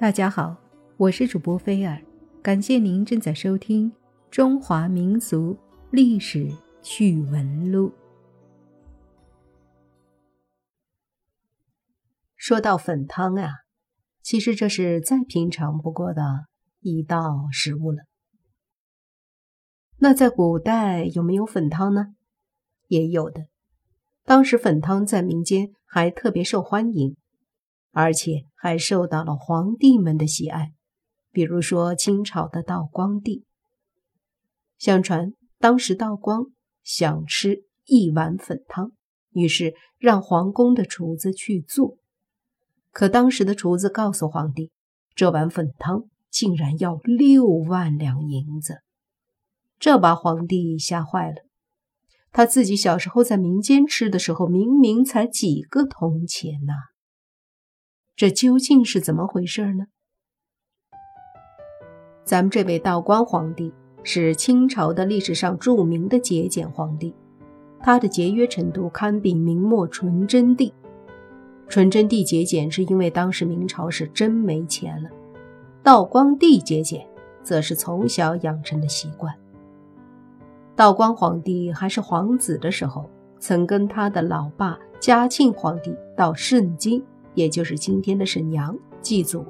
大家好，我是主播菲尔，感谢您正在收听《中华民俗历史趣闻录》。说到粉汤啊，其实这是再平常不过的一道食物了。那在古代有没有粉汤呢？也有的，当时粉汤在民间还特别受欢迎。而且还受到了皇帝们的喜爱，比如说清朝的道光帝。相传当时道光想吃一碗粉汤，于是让皇宫的厨子去做。可当时的厨子告诉皇帝，这碗粉汤竟然要六万两银子，这把皇帝吓坏了。他自己小时候在民间吃的时候，明明才几个铜钱呐。这究竟是怎么回事呢？咱们这位道光皇帝是清朝的历史上著名的节俭皇帝，他的节约程度堪比明末纯真帝。纯真帝节俭是因为当时明朝是真没钱了，道光帝节俭则是从小养成的习惯。道光皇帝还是皇子的时候，曾跟他的老爸嘉庆皇帝到盛京。也就是今天的沈阳祭祖。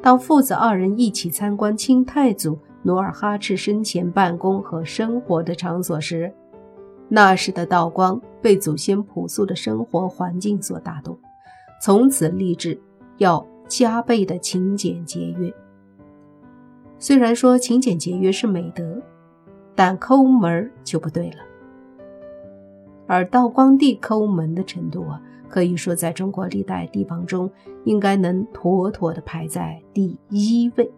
当父子二人一起参观清太祖努尔哈赤生前办公和生活的场所时，那时的道光被祖先朴素的生活环境所打动，从此立志要加倍的勤俭节约。虽然说勤俭节约是美德，但抠门就不对了。而道光帝抠门的程度啊。可以说，在中国历代帝王中，应该能妥妥的排在第一位。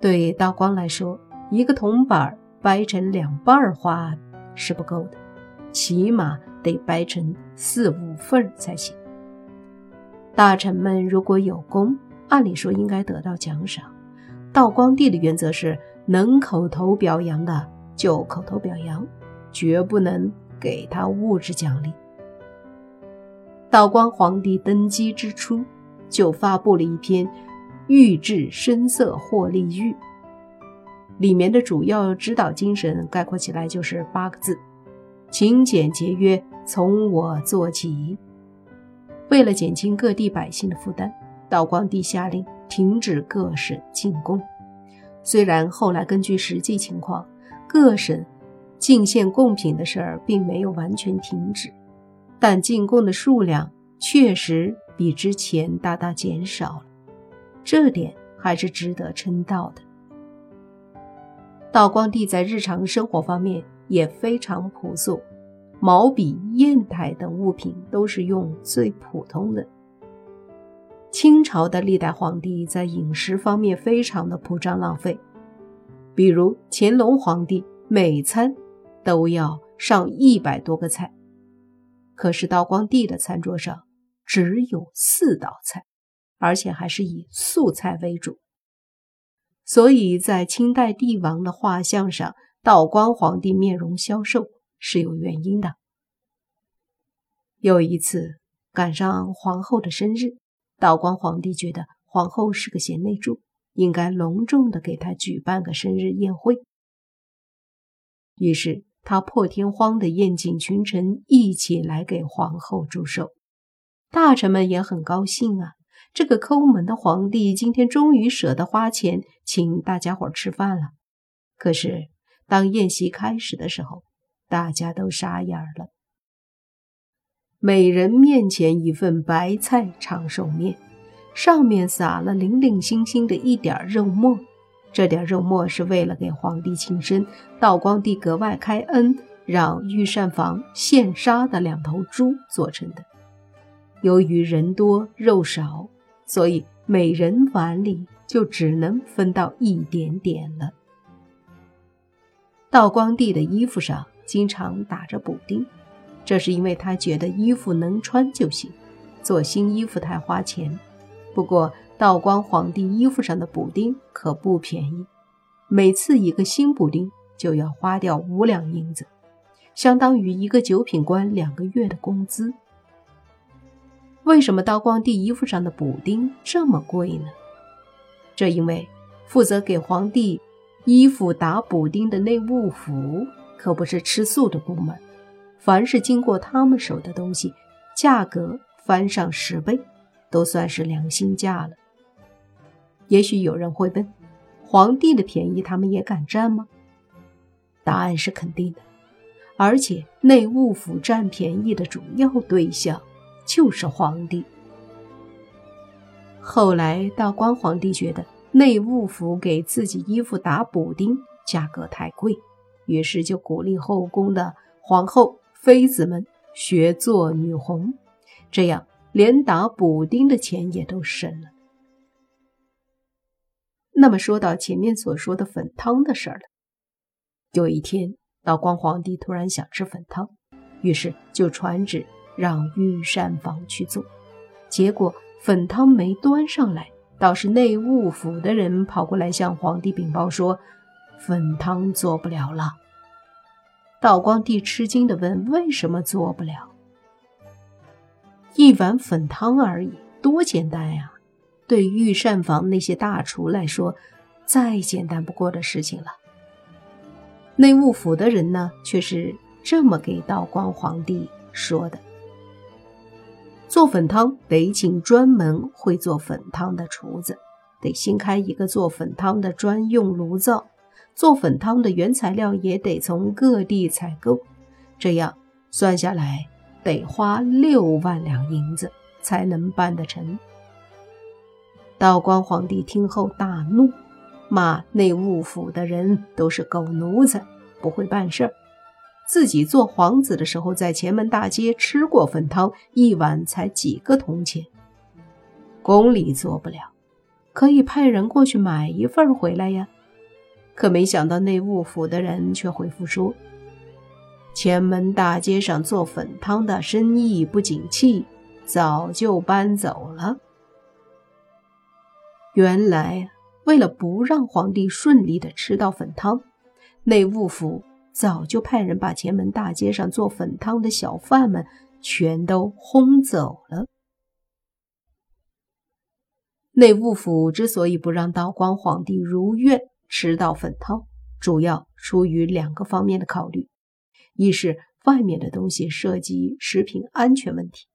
对道光来说，一个铜板掰成两半花是不够的，起码得掰成四五份才行。大臣们如果有功，按理说应该得到奖赏。道光帝的原则是，能口头表扬的就口头表扬，绝不能给他物质奖励。道光皇帝登基之初，就发布了一篇《御制深色获利谕》，里面的主要指导精神概括起来就是八个字：勤俭节约，从我做起。为了减轻各地百姓的负担，道光帝下令停止各省进贡。虽然后来根据实际情况，各省进献贡品的事儿并没有完全停止。但进贡的数量确实比之前大大减少了，这点还是值得称道的。道光帝在日常生活方面也非常朴素，毛笔、砚台等物品都是用最普通的。清朝的历代皇帝在饮食方面非常的铺张浪费，比如乾隆皇帝每餐都要上一百多个菜。可是道光帝的餐桌上只有四道菜，而且还是以素菜为主，所以在清代帝王的画像上，道光皇帝面容消瘦是有原因的。有一次赶上皇后的生日，道光皇帝觉得皇后是个贤内助，应该隆重的给她举办个生日宴会，于是。他破天荒的宴请群臣一起来给皇后祝寿，大臣们也很高兴啊。这个抠门的皇帝今天终于舍得花钱请大家伙吃饭了。可是当宴席开始的时候，大家都傻眼了。每人面前一份白菜长寿面，上面撒了零零星星的一点肉末。这点肉末是为了给皇帝庆生，道光帝格外开恩，让御膳房现杀的两头猪做成的。由于人多肉少，所以每人碗里就只能分到一点点了。道光帝的衣服上经常打着补丁，这是因为他觉得衣服能穿就行，做新衣服太花钱。不过，道光皇帝衣服上的补丁可不便宜，每次一个新补丁就要花掉五两银子，相当于一个九品官两个月的工资。为什么道光帝衣服上的补丁这么贵呢？这因为负责给皇帝衣服打补丁的内务府可不是吃素的部门，凡是经过他们手的东西，价格翻上十倍，都算是良心价了。也许有人会问：皇帝的便宜他们也敢占吗？答案是肯定的，而且内务府占便宜的主要对象就是皇帝。后来道光皇帝觉得内务府给自己衣服打补丁价格太贵，于是就鼓励后宫的皇后、妃子们学做女红，这样连打补丁的钱也都省了。那么说到前面所说的粉汤的事儿了。有一天，道光皇帝突然想吃粉汤，于是就传旨让御膳房去做。结果粉汤没端上来，倒是内务府的人跑过来向皇帝禀报说，粉汤做不了了。道光帝吃惊地问：“为什么做不了？一碗粉汤而已，多简单呀！对御膳房那些大厨来说，再简单不过的事情了。”内务府的人呢，却是这么给道光皇帝说的：做粉汤得请专门会做粉汤的厨子，得新开一个做粉汤的专用炉灶，做粉汤的原材料也得从各地采购，这样算下来得花六万两银子才能办得成。道光皇帝听后大怒。骂内务府的人都是狗奴才，不会办事儿。自己做皇子的时候，在前门大街吃过粉汤，一碗才几个铜钱。宫里做不了，可以派人过去买一份回来呀。可没想到内务府的人却回复说：“前门大街上做粉汤的生意不景气，早就搬走了。”原来。为了不让皇帝顺利的吃到粉汤，内务府早就派人把前门大街上做粉汤的小贩们全都轰走了。内务府之所以不让道光皇帝如愿吃到粉汤，主要出于两个方面的考虑：一是外面的东西涉及食品安全问题，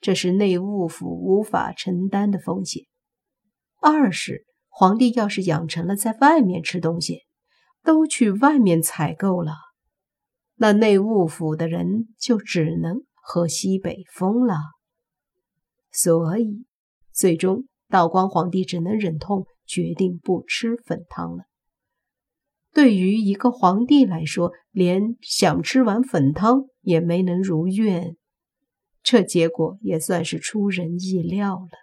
这是内务府无法承担的风险；二是。皇帝要是养成了在外面吃东西，都去外面采购了，那内务府的人就只能喝西北风了。所以，最终道光皇帝只能忍痛决定不吃粉汤了。对于一个皇帝来说，连想吃碗粉汤也没能如愿，这结果也算是出人意料了。